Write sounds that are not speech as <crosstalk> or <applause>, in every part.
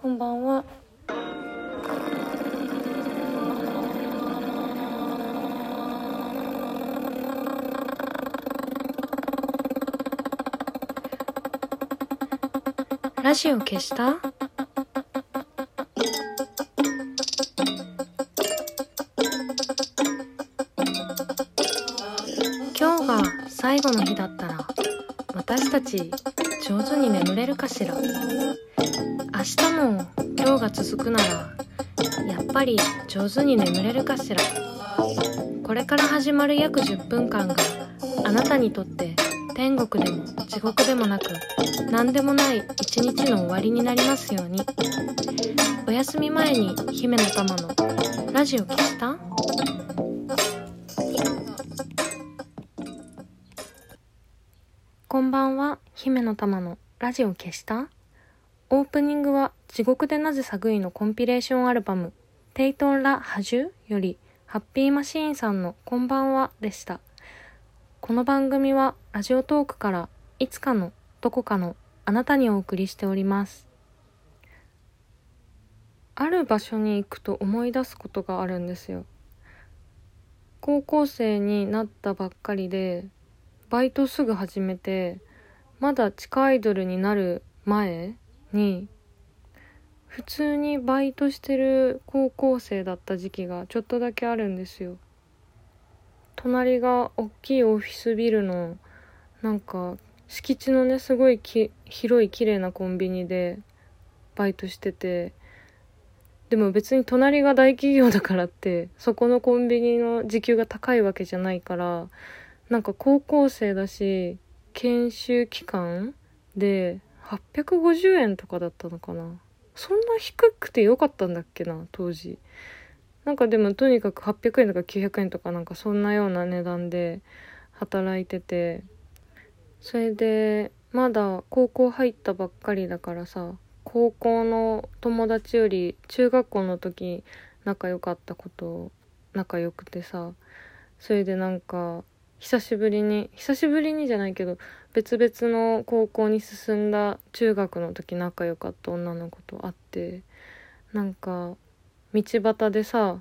こんばんは。ラジオ消した？今日が最後の日だったら私たち上手に眠れるかしら？明日も今日が続くならやっぱり上手に眠れるかしら。これから始まる約10分間があなたにとって天国でも地獄でもなく何でもない一日の終わりになりますように。お休み前に姫の玉のラジオ消した？こんばんは姫の玉のラジオ消した？オープニングは地獄でなぜ寒いのコンピレーションアルバムテイトンラ・ハジュよりハッピーマシーンさんのこんばんはでした。この番組はラジオトークからいつかのどこかのあなたにお送りしております。ある場所に行くと思い出すことがあるんですよ。高校生になったばっかりでバイトすぐ始めてまだ地下アイドルになる前に普通にバイトしてる高校生だった時期がちょっとだけあるんですよ。隣が大きいオフィスビルのなんか敷地のねすごいき広い綺麗なコンビニでバイトしててでも別に隣が大企業だからってそこのコンビニの時給が高いわけじゃないからなんか高校生だし研修期間で850円とかだったのかな。そんな低くてよかったんだっけな当時。なんかでもとにかく800円とか900円とかなんかそんなような値段で働いてて。それでまだ高校入ったばっかりだからさ高校の友達より中学校の時仲良かったこと仲良くてさ。それでなんか久しぶりに久しぶりにじゃないけど別々の高校に進んだ中学の時仲良かった女の子と会ってなんか道端でさ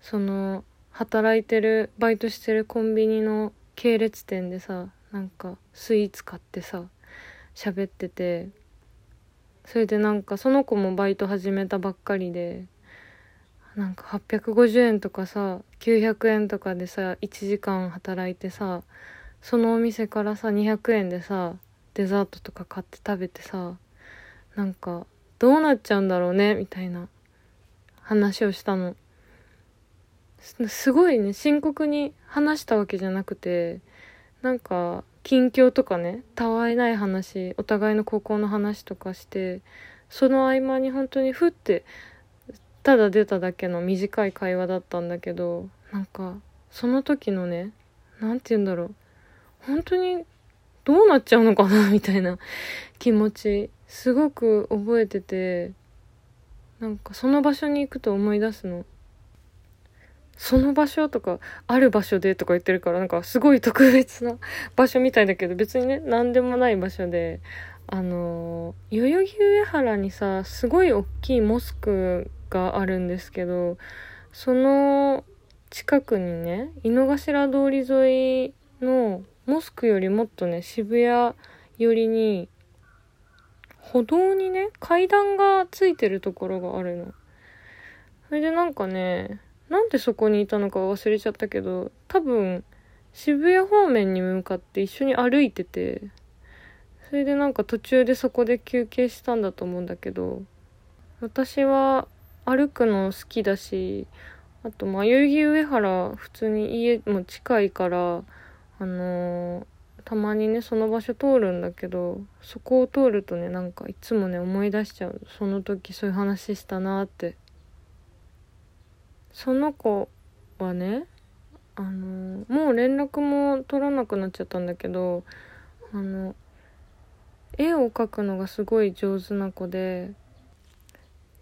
その働いてるバイトしてるコンビニの系列店でさなんかスイーツ買ってさ喋っててそれでなんかその子もバイト始めたばっかりでなんか850円とかさ900円とかでさ1時間働いてさそのお店からさ200円でさデザートとか買って食べてさなんかどうなっちゃうんだろうねみたいな話をしたの。すすごいね深刻に話したわけじゃなくてなんか近況とかねたわいない話お互いの高校の話とかしてその合間に本当にふってただ出ただけの短い会話だったんだけどなんかその時のね何て言うんだろう。本当にどうなっちゃうのかな <laughs> みたいな気持ちすごく覚えててなんかその場所に行くと思い出すの。その場所とかある場所でとか言ってるからなんかすごい特別な場所みたいだけど別にね何でもない場所であの代々木上原にさすごい大きいモスクがあるんですけどその近くにね井の頭通り沿いのモスクよりもっとね渋谷寄りに歩道にね階段がついてるところがあるの。それでなんかねなんでそこにいたのか忘れちゃったけど多分渋谷方面に向かって一緒に歩いててそれでなんか途中でそこで休憩したんだと思うんだけど私は歩くの好きだしあとまあ代々木上原普通に家も近いからあのー、たまにねその場所通るんだけどそこを通るとねなんかいつもね思い出しちゃうその時そういう話したなって。その子はねあのもう連絡も取らなくなっちゃったんだけどあの絵を描くのがすごい上手な子で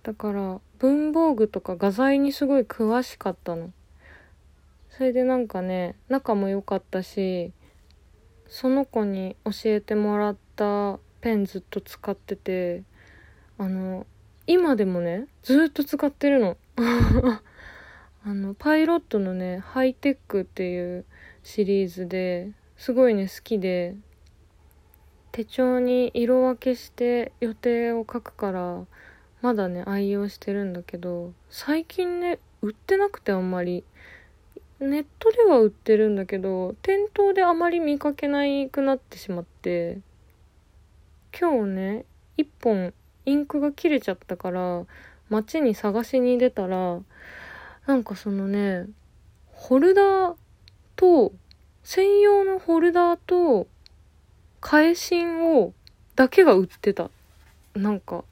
だから文房具とか画材にすごい詳しかったの。それでなんかね仲も良かったしその子に教えてもらったペンずっと使っててあの今でもねずっと使ってるの。<laughs> あのパイロットのねハイテックっていうシリーズですごいね好きで。手帳に色分けして予定を書くからまだね愛用してるんだけど最近ね売ってなくてあんまり。ネットでは売ってるんだけど店頭であまり見かけないくなってしまって。今日ね1本インクが切れちゃったから街に探しに出たらなんかそのねホルダーと専用のホルダーと返芯をだけが売ってた。なんか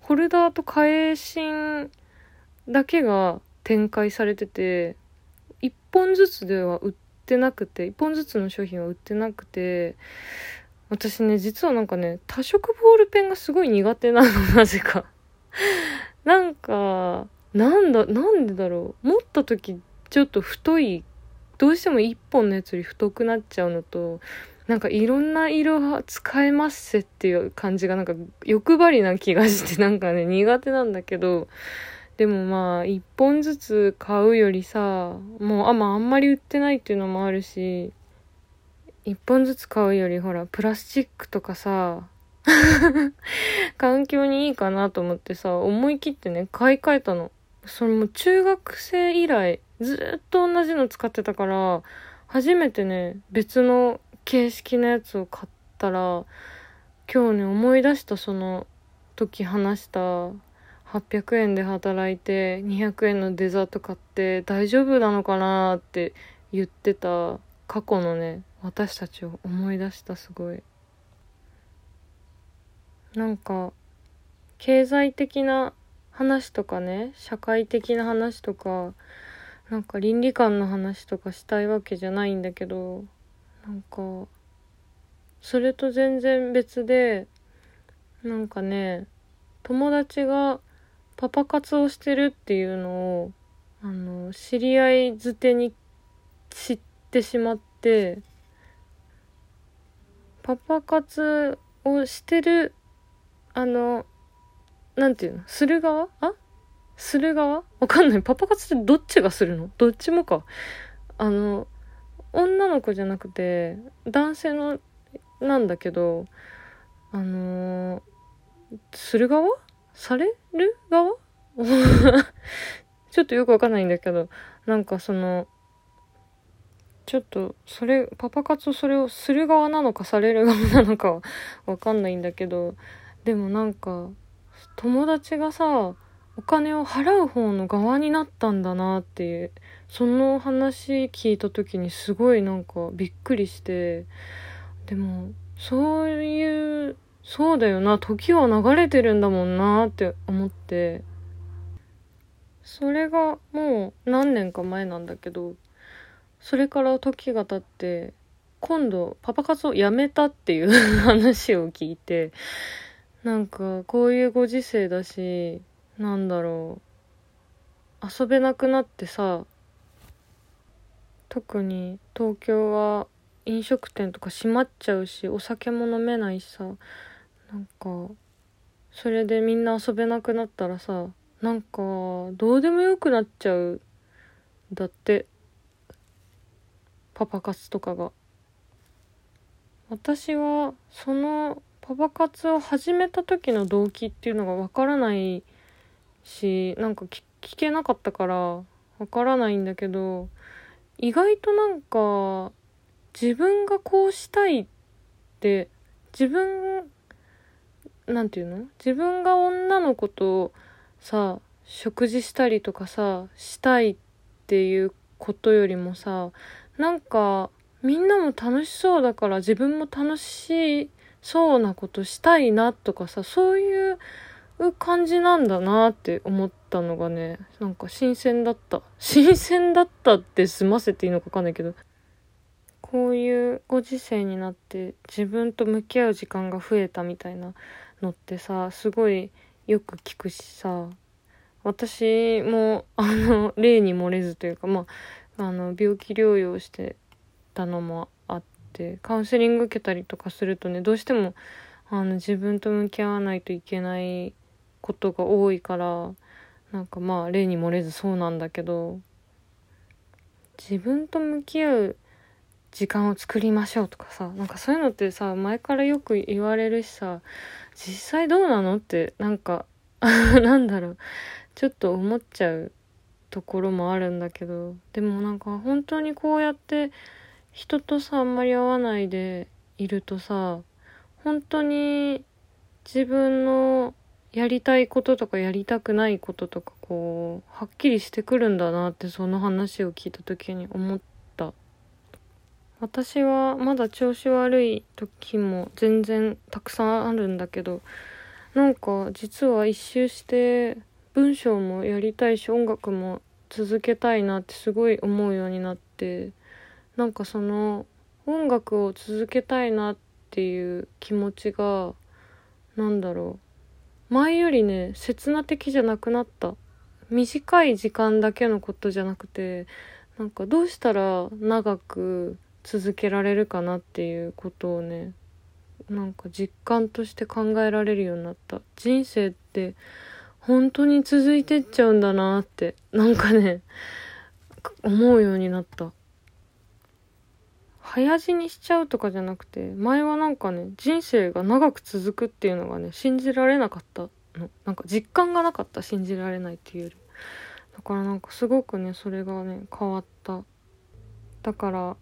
ホルダーと返芯だけが展開されてて1本ずつでは売ってなくて1本ずつの商品は売ってなくて私ね実はなんかね多色ボールペンがすごい苦手なのなぜか。<laughs> なんかなんだなんでだろう。持った時ちょっと太いどうしても1本のやつより太くなっちゃうのとなんかいろんな色使えますせっていう感じがなんか欲張りな気がしてなんかね苦手なんだけどでもまあ1本ずつ買うよりさもうあ,、まあ、あんまり売ってないっていうのもあるし1本ずつ買うよりほらプラスチックとかさ <laughs> 環境にいいかなと思ってさ思い切ってね買い替えたの。それも中学生以来ずっと同じの使ってたから初めてね別の形式のやつを買ったら今日ね思い出したその時話した800円で働いて200円のデザート買って大丈夫なのかなって言ってた過去のね私たちを思い出したすごい。なんか経済的な話とかね社会的な話とかなんか倫理観の話とかしたいわけじゃないんだけどなんかそれと全然別でなんかね友達がパパ活をしてるっていうのをあの知り合いづてに知ってしまってパパ活をしてるあのなんていうのする側？あ？する側？わかんない。パパ活ってどっちがするの？どっちもか。あの女の子じゃなくて男性のなんだけどあのー、する側？される側？<laughs> ちょっとよくわかんないんだけど、なんかその、ちょっと、それ、パパ活をそれをする側なのかされる側なのかわかんないんだけど、でもなんか、友達がさ、お金を払う方の側になったんだなっていう、その話聞いた時にすごいなんかびっくりして、でも、そういうそうだよな時は流れてるんだもんなって思って。それがもう何年か前なんだけどそれから時が経って今度パパ活をやめたっていう話を聞いてなんかこういうご時世だしなんだろう。遊べなくなってさ特に東京は飲食店とか閉まっちゃうしお酒も飲めないしさなんかそれでみんな遊べなくなったらさなんかどうでもよくなっちゃうだって。パパ活とかが。私はそのパパ活を始めた時の動機っていうのがわからないしなんか聞けなかったからわからないんだけど意外となんか自分がこうしたいって自分なんていうの？自分が女の子とさ食事したりとかさしたいっていうことよりもさなんかみんなも楽しそうだから自分も楽しそうなことしたいなとかさそういう感じなんだなって思ったのがねなんか新鮮だった。新鮮だったって済ませていいのか分かんないけど。こういうご時世になって自分と向き合う時間が増えたみたいなのってさすごいよく聞くしさ私もあの <laughs> 例に漏れずというかまああの病気療養してたのもあってカウンセリング受けたりとかするとねどうしてもあの自分と向き合わないといけないことが多いからなんかまあ例に漏れずそうなんだけど自分と向き合う時間を作りましょうとかさなんかそういうのってさ前からよく言われるしさ実際どうなのってなんか <laughs> なんだろうちょっと思っちゃうところもあるんだけどでもなんか本当にこうやって人とさあんまり会わないでいるとさ本当に自分のやりたいこととかやりたくないこととかこうはっきりしてくるんだなってその話を聞いた時に思った。私はまだ調子悪い時も全然たくさんあるんだけどなんか実は一周して文章もやりたいし音楽も続けたいなってすごい思うようになってなんかその音楽を続けたいなっていう気持ちがなんだろう。前よりね刹那的じゃなくなった。短い時間だけのことじゃなくてなんかどうしたら長く続けられるかなっていうことをねなんか実感として考えられるようになった。人生って本当に続いてっちゃうんだなってなんかね思うようになった。早死にしちゃうとかじゃなくて前はなんかね人生が長く続くっていうのがね信じられなかったの。なんか実感がなかった信じられないっていうより。だからなんかすごくねそれがね変わった。だから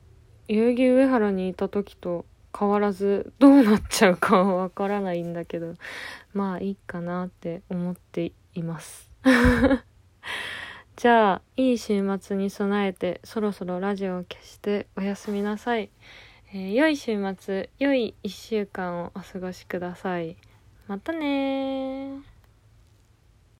代々木上原にいた時と変わらずどうなっちゃうかはわからないんだけどまあいいかなって思っています。じゃあいい週末に備えてそろそろラジオを消しておやすみなさい、えー、良い週末良い1週間をお過ごしください。またね